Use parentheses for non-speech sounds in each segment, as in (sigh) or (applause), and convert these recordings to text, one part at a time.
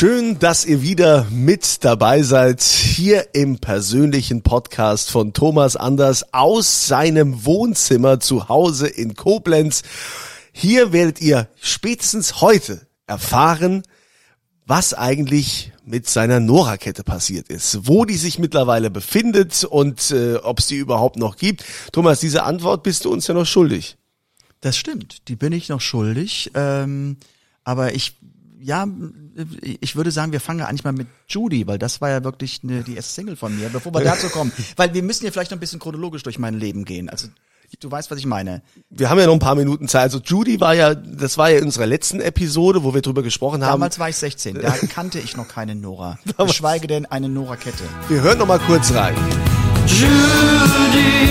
Schön, dass ihr wieder mit dabei seid, hier im persönlichen Podcast von Thomas Anders aus seinem Wohnzimmer zu Hause in Koblenz. Hier werdet ihr spätestens heute erfahren, was eigentlich mit seiner Nora-Kette passiert ist, wo die sich mittlerweile befindet und äh, ob es die überhaupt noch gibt. Thomas, diese Antwort bist du uns ja noch schuldig. Das stimmt, die bin ich noch schuldig. Ähm, aber ich, ja, ich würde sagen, wir fangen ja eigentlich mal mit Judy, weil das war ja wirklich eine, die erste Single von mir, bevor wir dazu kommen. (laughs) weil wir müssen ja vielleicht noch ein bisschen chronologisch durch mein Leben gehen. Also du weißt, was ich meine. Wir haben ja noch ein paar Minuten Zeit. Also Judy war ja, das war ja in unserer letzten Episode, wo wir drüber gesprochen haben. Damals war ich 16, da (laughs) kannte ich noch keine Nora. Geschweige denn eine Nora-Kette. Wir hören noch mal kurz rein. Judy.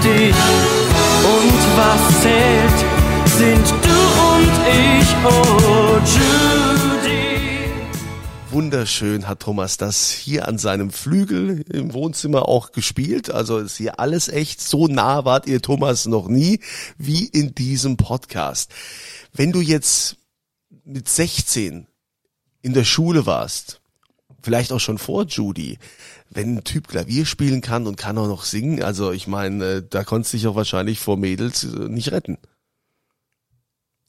Dich. Und was zählt, sind du und ich. Oh, Judy. Wunderschön hat Thomas das hier an seinem Flügel im Wohnzimmer auch gespielt. Also ist hier alles echt. So nah wart ihr Thomas noch nie wie in diesem Podcast. Wenn du jetzt mit 16 in der Schule warst, vielleicht auch schon vor Judy, wenn ein Typ Klavier spielen kann und kann auch noch singen, also ich meine, äh, da konntest du dich auch wahrscheinlich vor Mädels äh, nicht retten.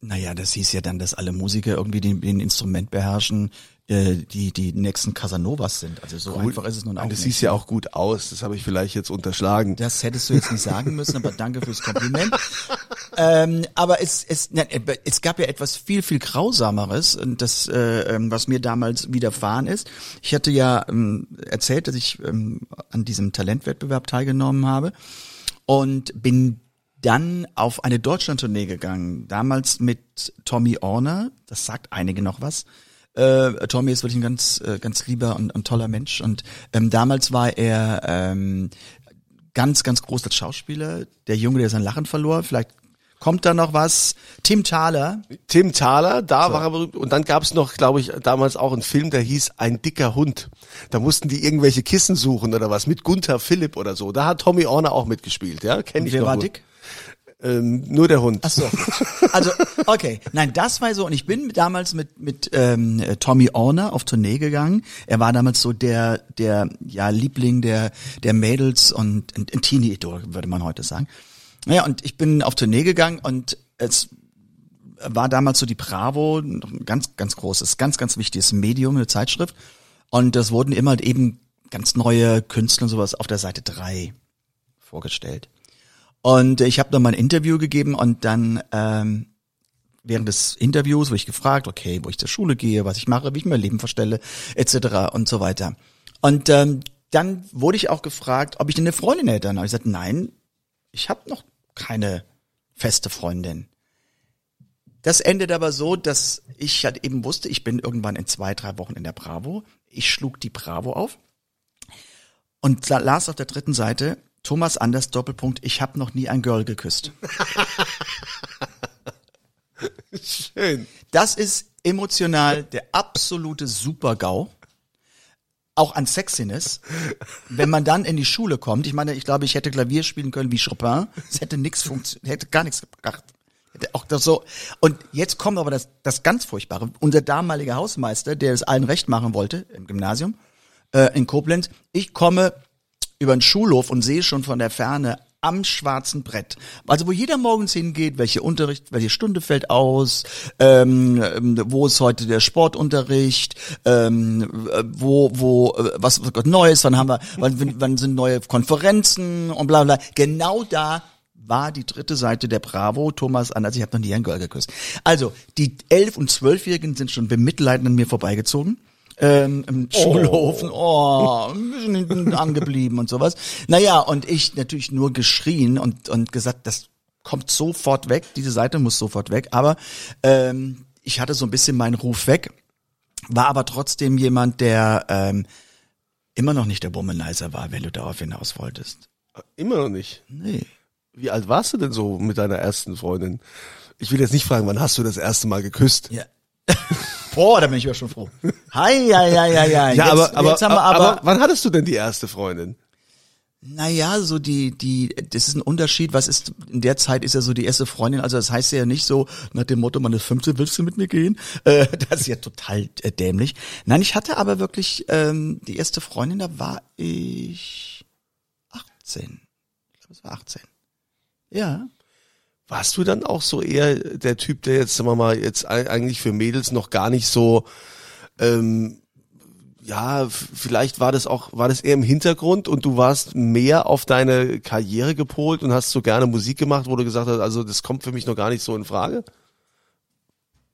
Naja, das hieß ja dann, dass alle Musiker irgendwie den, den Instrument beherrschen, äh, die die nächsten Casanovas sind. Also so einfach ist es nun auch das sieht ja auch gut aus, das habe ich vielleicht jetzt unterschlagen. Das hättest du jetzt nicht sagen müssen, aber danke fürs Kompliment. ähm, aber es, es, nein, es gab ja etwas viel, viel Grausameres, und das, äh, ähm, was mir damals widerfahren ist. Ich hatte ja ähm, erzählt, dass ich ähm, an diesem Talentwettbewerb teilgenommen habe und bin dann auf eine Deutschlandtournee gegangen. Damals mit Tommy Orner, das sagt einige noch was. Äh, Tommy ist wirklich ein ganz, äh, ganz lieber und, und toller Mensch. Und ähm, damals war er ähm, ganz, ganz groß als Schauspieler. Der Junge, der sein Lachen verlor. Vielleicht kommt da noch was. Tim Thaler. Tim Thaler, da war er berühmt. Und dann gab es noch, glaube ich, damals auch einen Film, der hieß Ein dicker Hund. Da mussten die irgendwelche Kissen suchen oder was, mit Gunther Philipp oder so. Da hat Tommy Orner auch mitgespielt, ja? Kenn ich Wer noch war gut. dick? Ähm, nur der Hund. Ach so. Also, okay. Nein, das war so. Und ich bin damals mit, mit ähm, äh, Tommy Orner auf Tournee gegangen. Er war damals so der, der ja, Liebling der, der Mädels und ein, ein Teenie-Idol, würde man heute sagen. Naja, und ich bin auf Tournee gegangen und es war damals so die Bravo, ein ganz, ganz großes, ganz, ganz wichtiges Medium, eine Zeitschrift. Und das wurden immer eben ganz neue Künstler und sowas auf der Seite drei vorgestellt. Und ich habe dann mal ein Interview gegeben und dann ähm, während des Interviews wurde ich gefragt, okay, wo ich zur Schule gehe, was ich mache, wie ich mein Leben verstelle, etc. und so weiter. Und ähm, dann wurde ich auch gefragt, ob ich denn eine Freundin hätte. Und ich gesagt, nein, ich habe noch keine feste Freundin. Das endet aber so, dass ich halt eben wusste, ich bin irgendwann in zwei, drei Wochen in der Bravo. Ich schlug die Bravo auf und las auf der dritten Seite, Thomas Anders Doppelpunkt, ich habe noch nie ein Girl geküsst. Schön. Das ist emotional der absolute Super-GAU. Auch an Sexiness. Wenn man dann in die Schule kommt, ich meine, ich glaube, ich hätte Klavier spielen können wie Chopin. Es hätte nichts funktioniert, hätte gar nichts gebracht. Hätte auch das so. Und jetzt kommt aber das, das ganz Furchtbare. Unser damaliger Hausmeister, der es allen recht machen wollte, im Gymnasium, äh, in Koblenz. Ich komme über den Schulhof und sehe schon von der Ferne am schwarzen Brett. Also wo jeder morgens hingeht, welche Unterricht, welche Stunde fällt aus, ähm, ähm, wo ist heute der Sportunterricht, ähm, äh, wo, wo, äh, was was Gott Neues, wann haben wir, wann, wann sind neue Konferenzen und bla bla. Genau da war die dritte Seite der Bravo, Thomas Anders, ich habe noch nie ein Girl geküsst. Also, die elf- und zwölfjährigen sind schon bemitleidend an mir vorbeigezogen. Ähm, Im Schulhofen, oh, ein bisschen hinten (laughs) angeblieben und sowas. Naja, und ich natürlich nur geschrien und, und gesagt, das kommt sofort weg, diese Seite muss sofort weg. Aber ähm, ich hatte so ein bisschen meinen Ruf weg, war aber trotzdem jemand, der ähm, immer noch nicht der Womanizer war, wenn du darauf hinaus wolltest. Immer noch nicht. Nee. Wie alt warst du denn so mit deiner ersten Freundin? Ich will jetzt nicht fragen, wann hast du das erste Mal geküsst? Ja. (laughs) Boah, da bin ich ja schon froh. Hi, ja, ja, ja, ja. Ja, jetzt, aber, aber, jetzt haben wir aber, aber, wann hattest du denn die erste Freundin? naja, so die, die, das ist ein Unterschied. Was ist, in der Zeit ist ja so die erste Freundin, also das heißt ja nicht so nach dem Motto, man ist 15, willst du mit mir gehen? (laughs) Äh, das ist ja total äh, dämlich. Nein, ich hatte aber wirklich, ähm, die erste Freundin, da war ich 18. Ich glaube, es war 18. Ja. Warst du dann auch so eher der Typ, der jetzt, sagen wir mal, jetzt ei- eigentlich für Mädels noch gar nicht so, ähm, ja, vielleicht war das auch, war das eher im Hintergrund und du warst mehr auf deine Karriere gepolt und hast so gerne Musik gemacht, wo du gesagt hast, also das kommt für mich noch gar nicht so in Frage?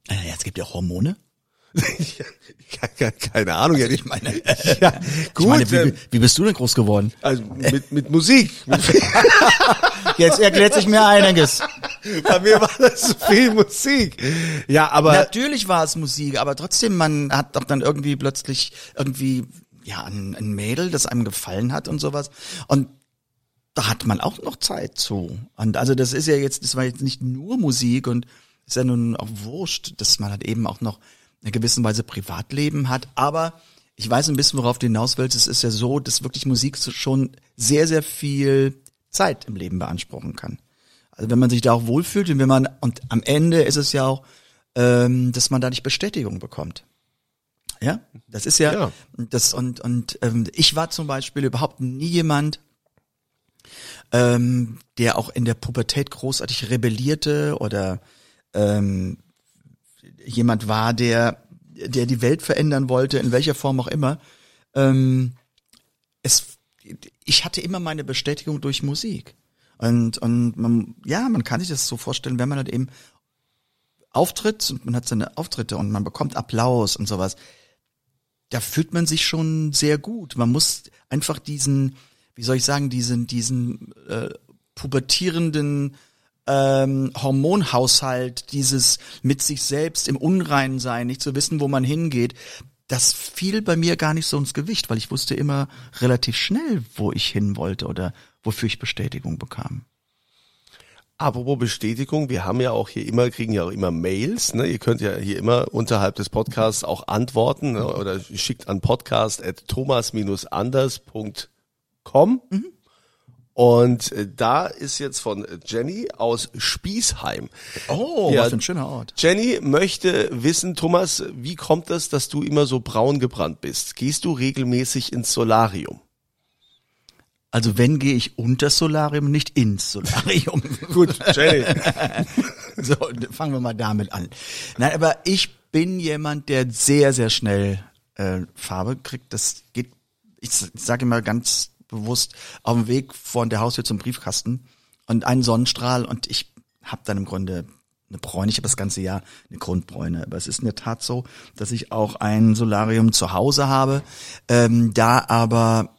Naja, es gibt ja Hormone. (laughs) Keine, Ahnung, ja, ich meine, (laughs) ja, gut, ich meine, wie, ähm, wie bist du denn groß geworden? also mit, mit Musik. (laughs) Jetzt erklärt sich mir einiges. bei mir war das viel Musik. Ja, aber Natürlich war es Musik, aber trotzdem, man hat doch dann irgendwie plötzlich irgendwie, ja, ein, ein Mädel, das einem gefallen hat und sowas. Und da hat man auch noch Zeit zu. Und also das ist ja jetzt, das war jetzt nicht nur Musik und ist ja nun auch wurscht, dass man halt eben auch noch einer gewissen Weise Privatleben hat. Aber ich weiß ein bisschen, worauf du hinaus willst. Es ist ja so, dass wirklich Musik schon sehr, sehr viel Zeit im Leben beanspruchen kann. Also wenn man sich da auch wohlfühlt und wenn man, und am Ende ist es ja auch, ähm, dass man dadurch Bestätigung bekommt. Ja, das ist ja, Ja. das und und ähm, ich war zum Beispiel überhaupt nie jemand, ähm, der auch in der Pubertät großartig rebellierte oder ähm, jemand war, der der die Welt verändern wollte, in welcher Form auch immer. Ähm, es, ich hatte immer meine Bestätigung durch Musik. Und, und man, ja, man kann sich das so vorstellen, wenn man halt eben auftritt und man hat seine Auftritte und man bekommt Applaus und sowas. Da fühlt man sich schon sehr gut. Man muss einfach diesen, wie soll ich sagen, diesen, diesen äh, pubertierenden ähm, Hormonhaushalt, dieses mit sich selbst im Unreinen sein, nicht zu wissen, wo man hingeht, das fiel bei mir gar nicht so ins Gewicht, weil ich wusste immer relativ schnell, wo ich hin wollte oder wofür ich Bestätigung bekam. Apropos Bestätigung, wir haben ja auch hier immer, kriegen ja auch immer Mails, ne? Ihr könnt ja hier immer unterhalb des Podcasts auch antworten ne? oder schickt an podcast.thomas-anders.com. Und äh, da ist jetzt von Jenny aus Spießheim. Oh, Ja. was für ein schöner Ort. Jenny möchte wissen, Thomas, wie kommt es, dass du immer so braun gebrannt bist? Gehst du regelmäßig ins Solarium? Also wenn gehe ich unter Solarium, nicht ins Solarium. (laughs) Gut, Jenny. (laughs) So, fangen wir mal damit an. Nein, aber ich bin jemand, der sehr, sehr schnell äh, Farbe kriegt. Das geht, ich sage immer ganz bewusst, auf dem Weg von der Haustür zum Briefkasten und einen Sonnenstrahl und ich habe dann im Grunde eine Bräune. Ich habe das ganze Jahr eine Grundbräune. Aber es ist in der Tat so, dass ich auch ein Solarium zu Hause habe, ähm, da aber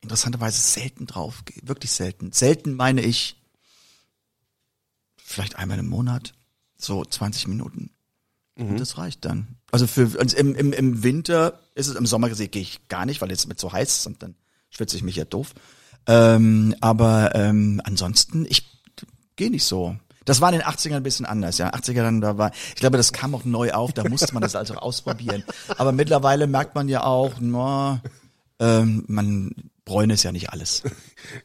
interessanterweise selten drauf, gehe. wirklich selten. Selten meine ich vielleicht einmal im Monat, so 20 Minuten. Und das reicht dann. Also für also im, im, im Winter ist es, im Sommer gesehen gehe ich gar nicht, weil jetzt mit so heiß ist und dann schwitze ich mich ja doof. Ähm, aber ähm, ansonsten, ich gehe nicht so. Das war in den 80ern ein bisschen anders, ja. 80er dann, da war, ich glaube, das kam auch neu auf, da musste man das also (laughs) ausprobieren. Aber mittlerweile merkt man ja auch, na, ähm, man, Bräune ist ja nicht alles.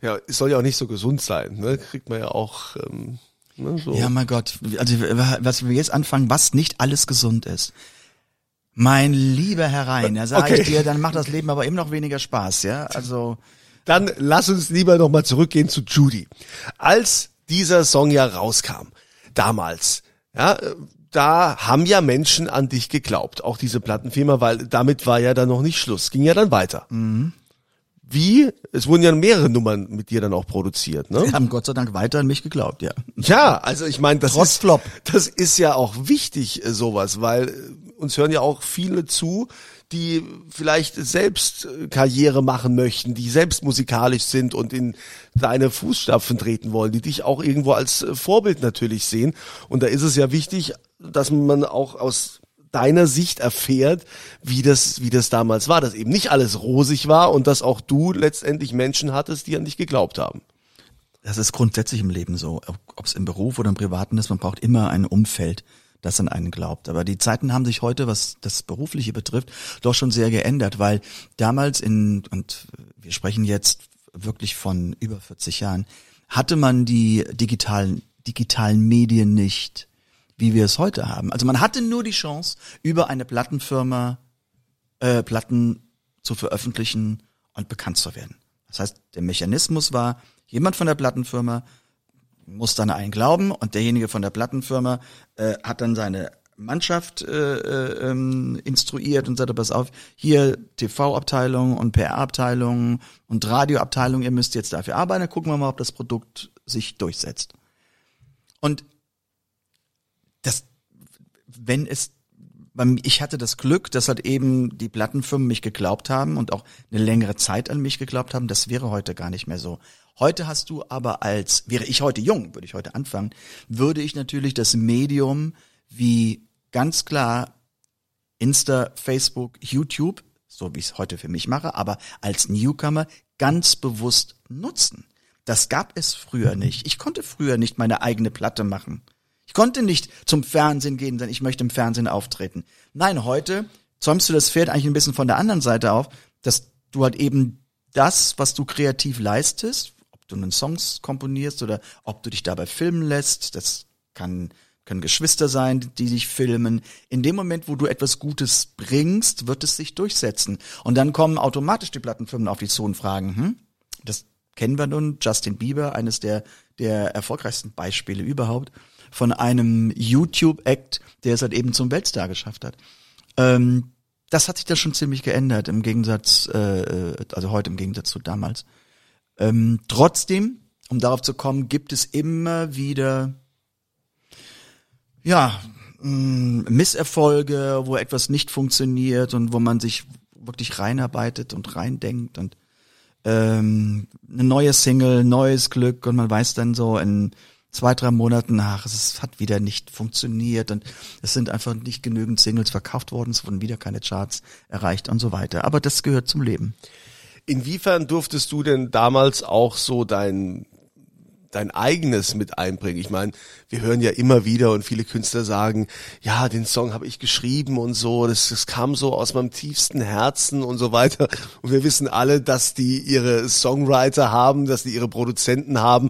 Ja, es soll ja auch nicht so gesund sein, ne? Kriegt man ja auch ähm, ne, so. Ja, mein Gott. Also, was wir jetzt anfangen, was nicht alles gesund ist. Mein lieber Herr Rhein, da sage Okay. ich dir, dann macht das Leben aber eben noch weniger Spaß, ja? Also, Dann lass uns lieber nochmal zurückgehen zu Judy. Als dieser Song ja rauskam, damals, ja, da haben ja Menschen an dich geglaubt, auch diese Plattenfirma, weil damit war ja dann noch nicht Schluss, ging ja dann weiter. Mhm. Wie? Es wurden ja mehrere Nummern mit dir dann auch produziert, ne? Die haben Gott sei Dank weiter an mich geglaubt, ja. Ja, also ich meine, das Trotz ist Flop. das ist ja auch wichtig äh, sowas, weil äh, uns hören ja auch viele zu, die vielleicht selbst äh, Karriere machen möchten, die selbst musikalisch sind und in deine Fußstapfen treten wollen, die dich auch irgendwo als äh, Vorbild natürlich sehen. Und da ist es ja wichtig, dass man auch aus deiner Sicht erfährt, wie das, wie das damals war, dass eben nicht alles rosig war und dass auch du letztendlich Menschen hattest, die an dich geglaubt haben. Das ist grundsätzlich im Leben so, ob es im Beruf oder im Privaten ist, man braucht immer ein Umfeld, das an einen glaubt. Aber die Zeiten haben sich heute, was das Berufliche betrifft, doch schon sehr geändert, weil damals in, und wir sprechen jetzt wirklich von über 40 Jahren, hatte man die digitalen, digitalen Medien nicht, wie wir es heute haben. Also man hatte nur die Chance, über eine Plattenfirma äh, Platten zu veröffentlichen und bekannt zu werden. Das heißt, der Mechanismus war, jemand von der Plattenfirma muss dann einen glauben und derjenige von der Plattenfirma äh, hat dann seine Mannschaft äh, äh, ähm, instruiert und sagte, pass auf, hier TV-Abteilung und PR-Abteilung und Radioabteilung, ihr müsst jetzt dafür arbeiten, dann gucken wir mal, ob das Produkt sich durchsetzt. Und das, wenn es, ich hatte das Glück, dass halt eben die Plattenfirmen mich geglaubt haben und auch eine längere Zeit an mich geglaubt haben, das wäre heute gar nicht mehr so. Heute hast du aber als, wäre ich heute jung, würde ich heute anfangen, würde ich natürlich das Medium wie ganz klar Insta, Facebook, YouTube, so wie ich es heute für mich mache, aber als Newcomer ganz bewusst nutzen. Das gab es früher nicht. Ich konnte früher nicht meine eigene Platte machen. Ich konnte nicht zum Fernsehen gehen, denn ich möchte im Fernsehen auftreten. Nein, heute zäumst du das Pferd eigentlich ein bisschen von der anderen Seite auf, dass du halt eben das, was du kreativ leistest, ob du einen Songs komponierst oder ob du dich dabei filmen lässt, das kann können Geschwister sein, die dich filmen. In dem Moment, wo du etwas Gutes bringst, wird es sich durchsetzen. Und dann kommen automatisch die Plattenfirmen auf dich zu und fragen, hm, das kennen wir nun, Justin Bieber, eines der, der erfolgreichsten Beispiele überhaupt, von einem YouTube-Act, der es halt eben zum Weltstar geschafft hat. Ähm, das hat sich da schon ziemlich geändert, im Gegensatz, äh, äh, also heute im Gegensatz zu damals. Ähm, trotzdem, um darauf zu kommen, gibt es immer wieder ja, mh, Misserfolge, wo etwas nicht funktioniert und wo man sich wirklich reinarbeitet und reindenkt und ähm, eine neue Single, neues Glück und man weiß dann so in zwei, drei Monaten nach, es hat wieder nicht funktioniert und es sind einfach nicht genügend Singles verkauft worden, es wurden wieder keine Charts erreicht und so weiter. Aber das gehört zum Leben. Inwiefern durftest du denn damals auch so dein dein eigenes mit einbringen. Ich meine, wir hören ja immer wieder und viele Künstler sagen, ja, den Song habe ich geschrieben und so, das, das kam so aus meinem tiefsten Herzen und so weiter. Und wir wissen alle, dass die ihre Songwriter haben, dass die ihre Produzenten haben,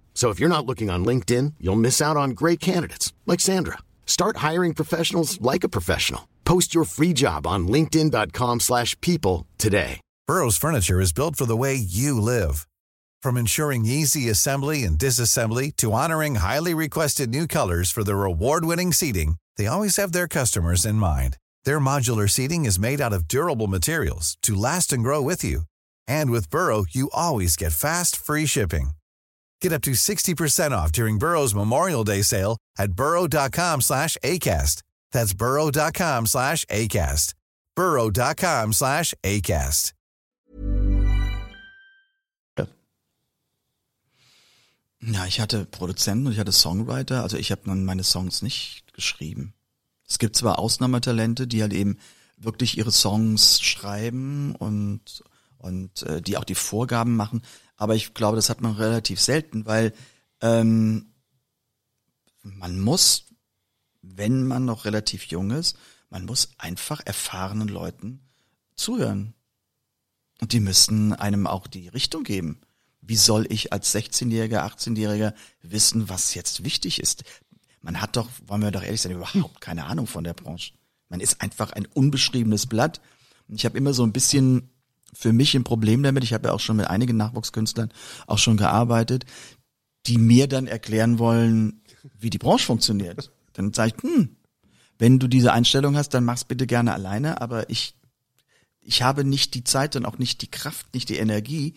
So if you're not looking on LinkedIn, you'll miss out on great candidates like Sandra. Start hiring professionals like a professional. Post your free job on linkedin.com/people today. Burrow's furniture is built for the way you live. From ensuring easy assembly and disassembly to honoring highly requested new colors for their award-winning seating, they always have their customers in mind. Their modular seating is made out of durable materials to last and grow with you. And with Burrow, you always get fast, free shipping. Get up to 60% off during Burrow's Memorial Day sale at burrow.com slash ACAST. That's burrow.com slash ACAST. burrow.com slash ACAST. Ja, ich hatte Produzenten und ich hatte Songwriter, also ich habe meine Songs nicht geschrieben. Es gibt zwar Ausnahmetalente, die halt eben wirklich ihre Songs schreiben und und äh, die auch die Vorgaben machen, aber ich glaube, das hat man relativ selten, weil ähm, man muss, wenn man noch relativ jung ist, man muss einfach erfahrenen Leuten zuhören. Und die müssen einem auch die Richtung geben. Wie soll ich als 16-Jähriger, 18-Jähriger wissen, was jetzt wichtig ist? Man hat doch, wollen wir doch ehrlich sein, überhaupt keine Ahnung von der Branche. Man ist einfach ein unbeschriebenes Blatt. Und ich habe immer so ein bisschen für mich ein Problem damit. Ich habe ja auch schon mit einigen Nachwuchskünstlern auch schon gearbeitet, die mir dann erklären wollen, wie die Branche funktioniert. Dann sage ich, hm, wenn du diese Einstellung hast, dann mach's bitte gerne alleine, aber ich, ich habe nicht die Zeit und auch nicht die Kraft, nicht die Energie,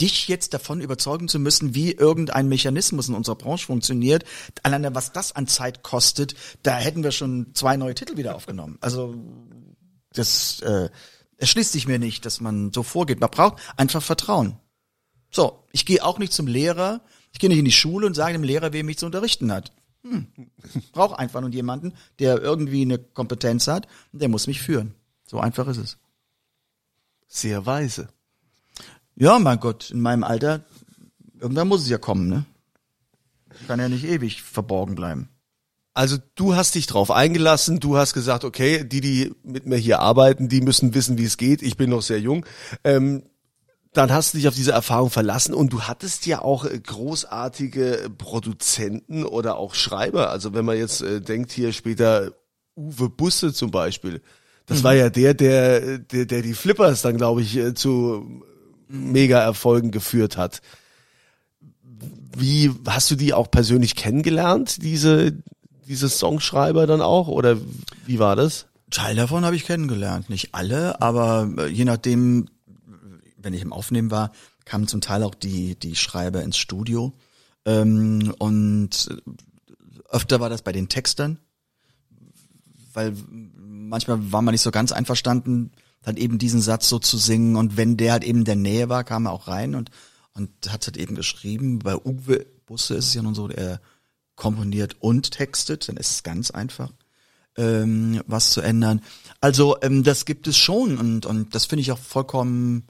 dich jetzt davon überzeugen zu müssen, wie irgendein Mechanismus in unserer Branche funktioniert. Alleine was das an Zeit kostet, da hätten wir schon zwei neue Titel wieder aufgenommen. Also das äh, erschließt sich mir nicht, dass man so vorgeht. Man braucht einfach Vertrauen. So, ich gehe auch nicht zum Lehrer, ich gehe nicht in die Schule und sage dem Lehrer, wer mich zu unterrichten hat. Hm. (laughs) Brauch einfach nur jemanden, der irgendwie eine Kompetenz hat und der muss mich führen. So einfach ist es. Sehr weise. Ja, mein Gott, in meinem Alter, irgendwann muss es ja kommen, ne? Kann ja nicht ewig verborgen bleiben. Also du hast dich drauf eingelassen, du hast gesagt, okay, die, die mit mir hier arbeiten, die müssen wissen, wie es geht. Ich bin noch sehr jung. Ähm, dann hast du dich auf diese Erfahrung verlassen und du hattest ja auch äh, großartige Produzenten oder auch Schreiber. Also wenn man jetzt äh, denkt hier später Uwe Busse zum Beispiel. Das mhm. war ja der, der, der, der die Flippers dann, glaube ich, äh, zu Mega-Erfolgen geführt hat. Wie hast du die auch persönlich kennengelernt, diese, diese Songschreiber dann auch? Oder wie war das? Teil davon habe ich kennengelernt. Nicht alle, aber äh, je nachdem, wenn ich im Aufnehmen war, kamen zum Teil auch die, die Schreiber ins Studio. Ähm, und öfter war das bei den Textern, weil manchmal war man nicht so ganz einverstanden, dann eben diesen Satz so zu singen. Und wenn der halt eben in der Nähe war, kam er auch rein und, und hat halt eben geschrieben. Bei Uwe Busse ist es ja nun so, er komponiert und textet, dann ist es ganz einfach, ähm, was zu ändern. Also ähm, das gibt es schon und, und das finde ich auch vollkommen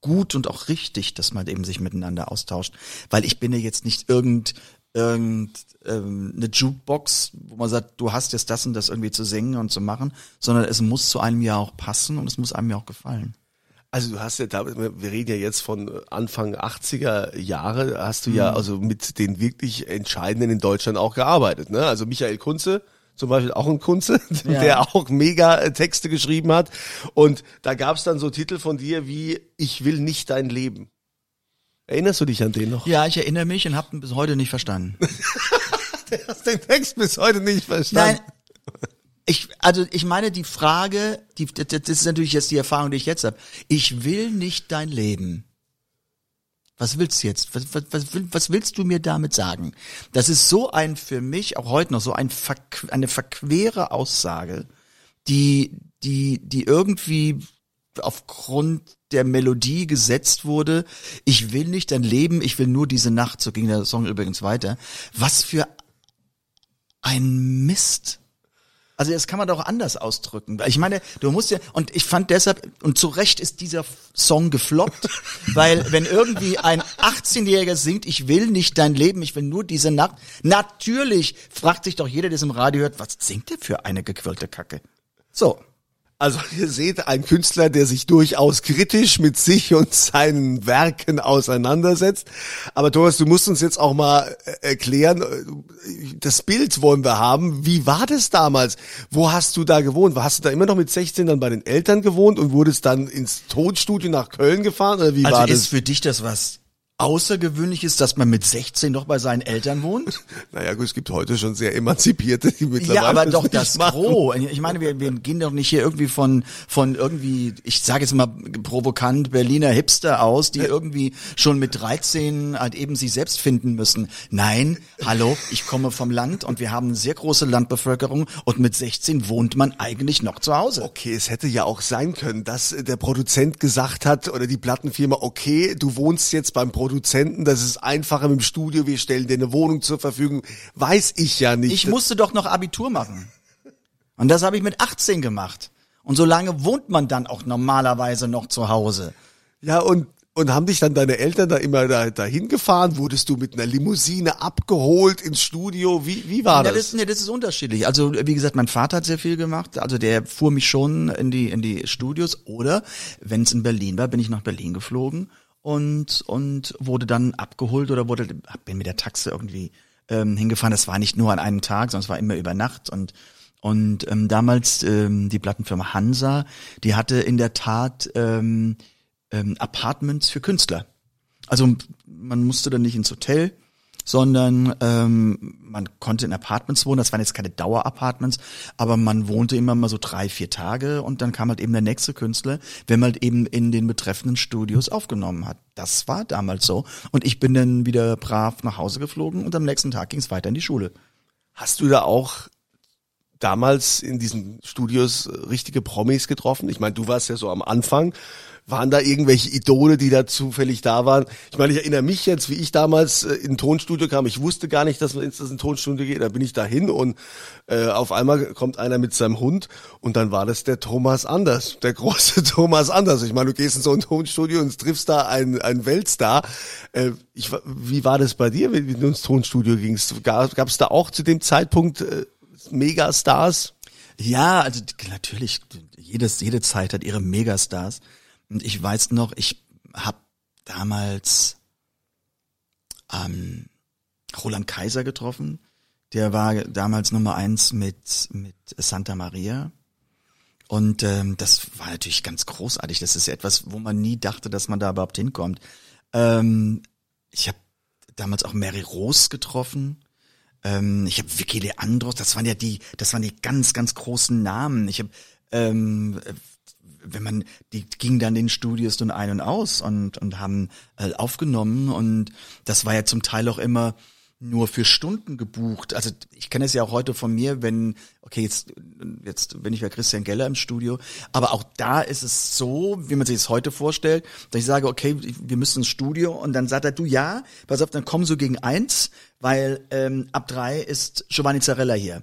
gut und auch richtig, dass man eben sich miteinander austauscht, weil ich bin ja jetzt nicht irgend irgend ähm, Jukebox, wo man sagt, du hast jetzt das und das irgendwie zu singen und zu machen, sondern es muss zu einem ja auch passen und es muss einem ja auch gefallen. Also du hast ja da, wir reden ja jetzt von Anfang 80er Jahre, hast du ja Mhm. also mit den wirklich Entscheidenden in Deutschland auch gearbeitet, ne? Also Michael Kunze, zum Beispiel auch ein Kunze, (laughs) Ja. der auch mega äh, Texte geschrieben hat. Und da gab's dann so Titel von dir wie Ich will nicht dein Leben. Erinnerst du dich an den noch? Ja, ich erinnere mich und habe ihn bis heute nicht verstanden. (laughs) Du hast den Text bis heute nicht verstanden. Nein. Ich, also ich meine die Frage, die, das ist natürlich jetzt die Erfahrung, die ich jetzt habe. Ich will nicht dein Leben. Was willst du jetzt? Was, was, was, was willst du mir damit sagen? Das ist so ein für mich auch heute noch so ein eine verquere Aussage, die die die irgendwie aufgrund der Melodie gesetzt wurde. Ich will nicht dein Leben, ich will nur diese Nacht. So ging der Song übrigens weiter. Was für ein Mist. Also das kann man doch anders ausdrücken. Ich meine, du musst ja, und ich fand deshalb, und zu Recht ist dieser Song gefloppt, (laughs) weil wenn irgendwie ein 18-Jähriger singt, ich will nicht dein Leben, ich will nur diese Nacht, natürlich fragt sich doch jeder, der es im Radio hört, was singt der für eine gequirlte Kacke? So. Also (laughs) ihr seht einen Künstler, der sich durchaus kritisch mit sich und seinen Werken auseinandersetzt. Aber Thomas, du musst uns jetzt auch mal äh, erklären, äh, das Bild wollen wir haben. Wie war das damals? Wo hast du da gewohnt? Hast du da immer noch mit 16 dann bei den Eltern gewohnt und wurdest dann ins Tonstudio nach Köln gefahren? Oder wie Also war ist das? für dich das was Außergewöhnliches, dass man mit 16 noch bei seinen Eltern wohnt? (laughs) Naja gut, es gibt heute schon sehr emanzipierte, die mittlerweile Ja, aber doch das machen. Gros. Ich meine, wir, wir gehen doch nicht hier irgendwie von, von irgendwie, ich sage jetzt mal provokant, Berliner Hipster aus, die irgendwie schon mit 13 halt eben sich selbst finden müssen. Nein, hallo, ich komme vom Land und wir haben eine sehr große Landbevölkerung und mit 16 wohnt man eigentlich noch zu Hause. Okay, es hätte ja auch sein können, dass der Produzent gesagt hat oder die Plattenfirma, okay, du wohnst jetzt beim Produzenten, das ist einfacher mit dem Studio, wir stellen dir eine Wohnung zur Verfügung. Weiß ich ja nicht. Ich musste doch noch Abitur machen. Und das habe ich mit 18 gemacht. Und so lange wohnt man dann auch normalerweise noch zu Hause. ja, und Und haben dich dann deine Eltern da immer da, dahin gefahren? Wurdest du mit einer Limousine abgeholt ins Studio? Wie, wie war Ja, das? das, nee, das ist unterschiedlich. Also wie gesagt, mein Vater hat sehr viel gemacht. Also der fuhr mich schon in die in die Studios. Oder wenn es in Berlin war, bin ich nach Berlin geflogen und und wurde dann abgeholt oder wurde bin mit der Taxe irgendwie ähm, hingefahren. Das war nicht nur an einem Tag, sondern es war immer über Nacht und und ähm, damals ähm, die Plattenfirma Hansa, die hatte in der Tat ähm, ähm, Apartments für Künstler. Also man musste dann nicht ins Hotel, sondern ähm, man konnte in Apartments wohnen. Das waren jetzt keine Dauerapartments, aber man wohnte immer mal so drei, vier Tage und dann kam halt eben der nächste Künstler, wenn man halt eben in den betreffenden Studios aufgenommen hat. Das war damals so. Und ich bin dann wieder brav nach Hause geflogen und am nächsten Tag ging es weiter in die Schule. Hast du da auch damals in diesen Studios äh, richtige Promis getroffen? Ich meine, du warst ja so am Anfang. Waren da irgendwelche Idole, die da zufällig da waren? Ich meine, ich erinnere mich jetzt, wie ich damals äh, in ein Tonstudio kam. Ich wusste gar nicht, dass man ins Tonstudio geht. Da bin ich dahin und äh, auf einmal kommt einer mit seinem Hund und dann war das der Thomas Anders, der große (laughs) Thomas Anders. Ich meine, du gehst in so ein Tonstudio und triffst da einen, einen Weltstar. Äh, ich, wie war das bei dir, wenn du ins Tonstudio gingst? Gab es da auch zu dem Zeitpunkt äh, Megastars? Ja, also natürlich, jedes, jede Zeit hat ihre Megastars. Und ich weiß noch, ich habe damals ähm, Roland Kaiser getroffen. Der war damals Nummer eins mit, mit Santa Maria. Und ähm, das war natürlich ganz großartig. Das ist etwas, wo man nie dachte, dass man da überhaupt hinkommt. Ähm, ich habe damals auch Mary Rose getroffen. Ähm, ich habe Vicky Leandros. Das waren ja die, das waren die ganz, ganz großen Namen. Ich habe, ähm, wenn man, die gingen dann in Studios dann ein und aus und und haben äh, aufgenommen und das war ja zum Teil auch immer nur für Stunden gebucht. Also ich kenne es ja auch heute von mir, wenn, okay, jetzt, jetzt bin ich bei Christian Geller im Studio, aber auch da ist es so, wie man sich es heute vorstellt, dass ich sage, okay, wir müssen ins Studio und dann sagt er, du ja, pass auf, dann komm so gegen eins, weil ähm, ab drei ist Giovanni Zarella hier.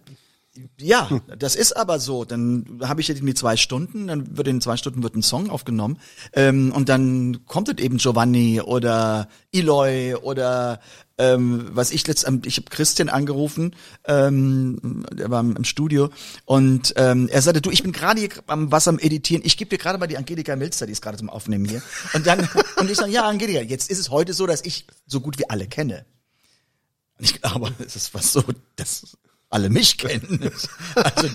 Ja, das ist aber so. Dann habe ich jetzt die zwei Stunden, dann wird in zwei Stunden wird ein Song aufgenommen ähm, und dann kommt es eben Giovanni oder Eloy oder ähm, was ich letzt, ich habe Christian angerufen, ähm, der war im Studio und ähm, er sagte, du, ich bin gerade hier am was am editieren, ich gebe dir gerade mal die Angelika Milster, die ist gerade zum Aufnehmen hier und dann (laughs) und ich sage, ja Angelika, jetzt ist es heute so, dass ich so gut wie alle kenne. Ich glaube, es ist was so, das alle mich kennen. (laughs) Also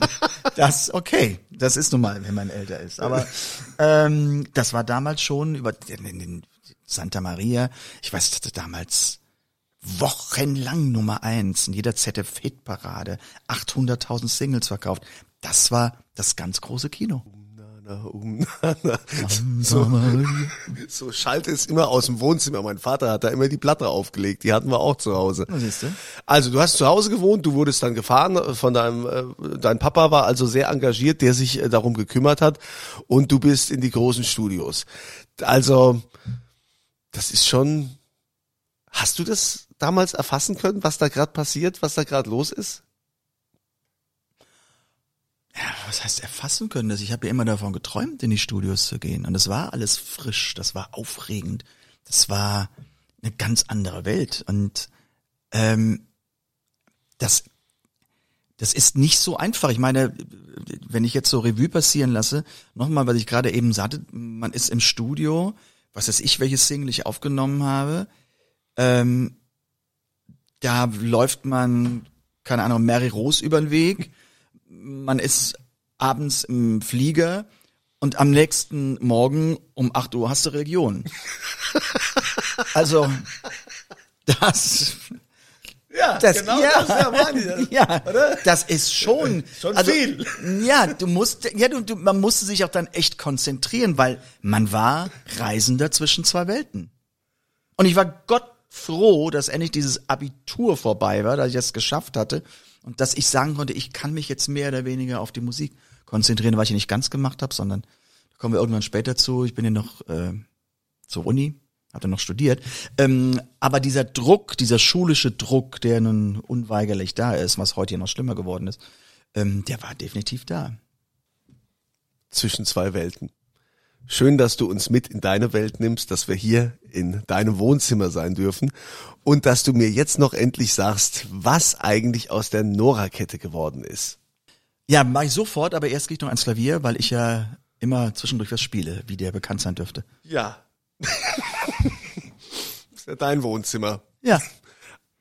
das, okay, das ist nun mal, wenn man älter ist. Aber ähm, das war damals schon über den, den Santa Maria, ich weiß, das hatte damals wochenlang Nummer eins in jeder ZDF-Hitparade, 800.000 Singles verkauft. Das war das ganz große Kino. Um, (laughs) so, so schallte es immer aus dem Wohnzimmer. Mein Vater hat da immer die Platte aufgelegt. Die hatten wir auch zu Hause. du. Also du hast zu Hause gewohnt, du wurdest dann gefahren von deinem, äh, dein Papa war also sehr engagiert, der sich äh, darum gekümmert hat und du bist in die großen Studios. Also das ist schon. Hast du das damals erfassen können, was da gerade passiert, was da gerade los ist? Was heißt erfassen können? Das? Ich habe ja immer davon geträumt, in die Studios zu gehen. Und das war alles frisch, das war aufregend, das war eine ganz andere Welt. Und ähm, das, das ist nicht so einfach. Ich meine, wenn ich jetzt so Revue passieren lasse, nochmal, was ich gerade eben sagte, man ist im Studio, was weiß ich, welches Single ich aufgenommen habe, ähm, da läuft man, keine Ahnung, Mary Rose über den Weg man ist abends im Flieger und am nächsten Morgen um 8 Uhr hast du Religion. (laughs) also, das, Ja, das, genau ja, das, ja, das- (laughs) ja, oder? das ist schon, Schon also, viel. Ja, du musst, ja, du, du, man musste sich auch dann echt konzentrieren, weil man war Reisender zwischen zwei Welten. Und ich war Gott froh, dass endlich dieses Abitur vorbei war, dass ich es geschafft hatte und dass ich sagen konnte, ich kann mich jetzt mehr oder weniger auf die Musik konzentrieren, weil ich nicht ganz gemacht habe, sondern da kommen wir irgendwann später zu. Ich bin ja noch äh, zur Uni, hatte noch studiert. Ähm, aber dieser Druck, dieser schulische Druck, der nun unweigerlich da ist, was heute ja noch schlimmer geworden ist, ähm, der war definitiv da. zwischen zwei Welten. Schön, dass du uns mit in deine Welt nimmst, dass wir hier in deinem Wohnzimmer sein dürfen und dass du mir jetzt noch endlich sagst, was eigentlich aus der Nora-Kette geworden ist. Ja, mach ich sofort, aber erst gehe ich noch ans Klavier, weil ich ja immer zwischendurch was spiele, wie der bekannt sein dürfte. Ja. (laughs) ist ja dein Wohnzimmer. Ja,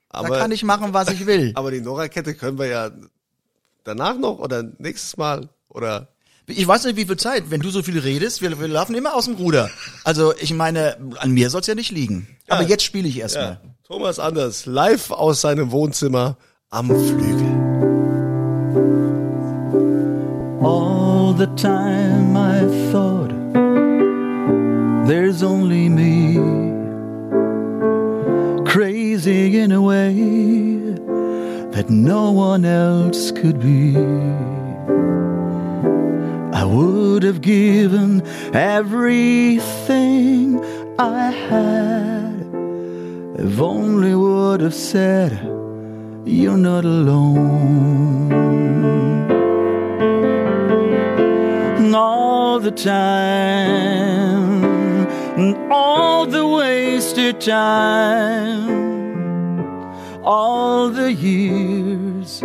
Aber, da kann ich machen, was ich will. (laughs) aber die Nora-Kette können wir ja danach noch oder nächstes Mal oder Ich weiß nicht, wie viel Zeit, wenn du so viel redest, wir, wir laufen immer aus dem Ruder. Also ich meine, an mir soll's ja nicht liegen. Aber jetzt spiele ich erstmal. ja. Thomas Anders live aus seinem Wohnzimmer am Flügel. All the time I thought there's only me, crazy in a way that no one else could be. Would have given everything I had if only would have said you're not alone. All the time, all the wasted time, all the years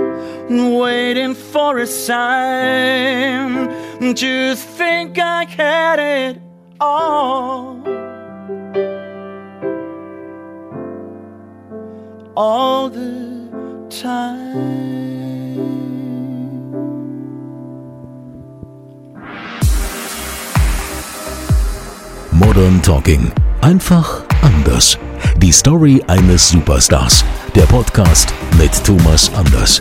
waiting for a sign to think I had it all. All the time. Modern Talking. Einfach anders. Die Story eines Superstars. Der Podcast mit Thomas Anders.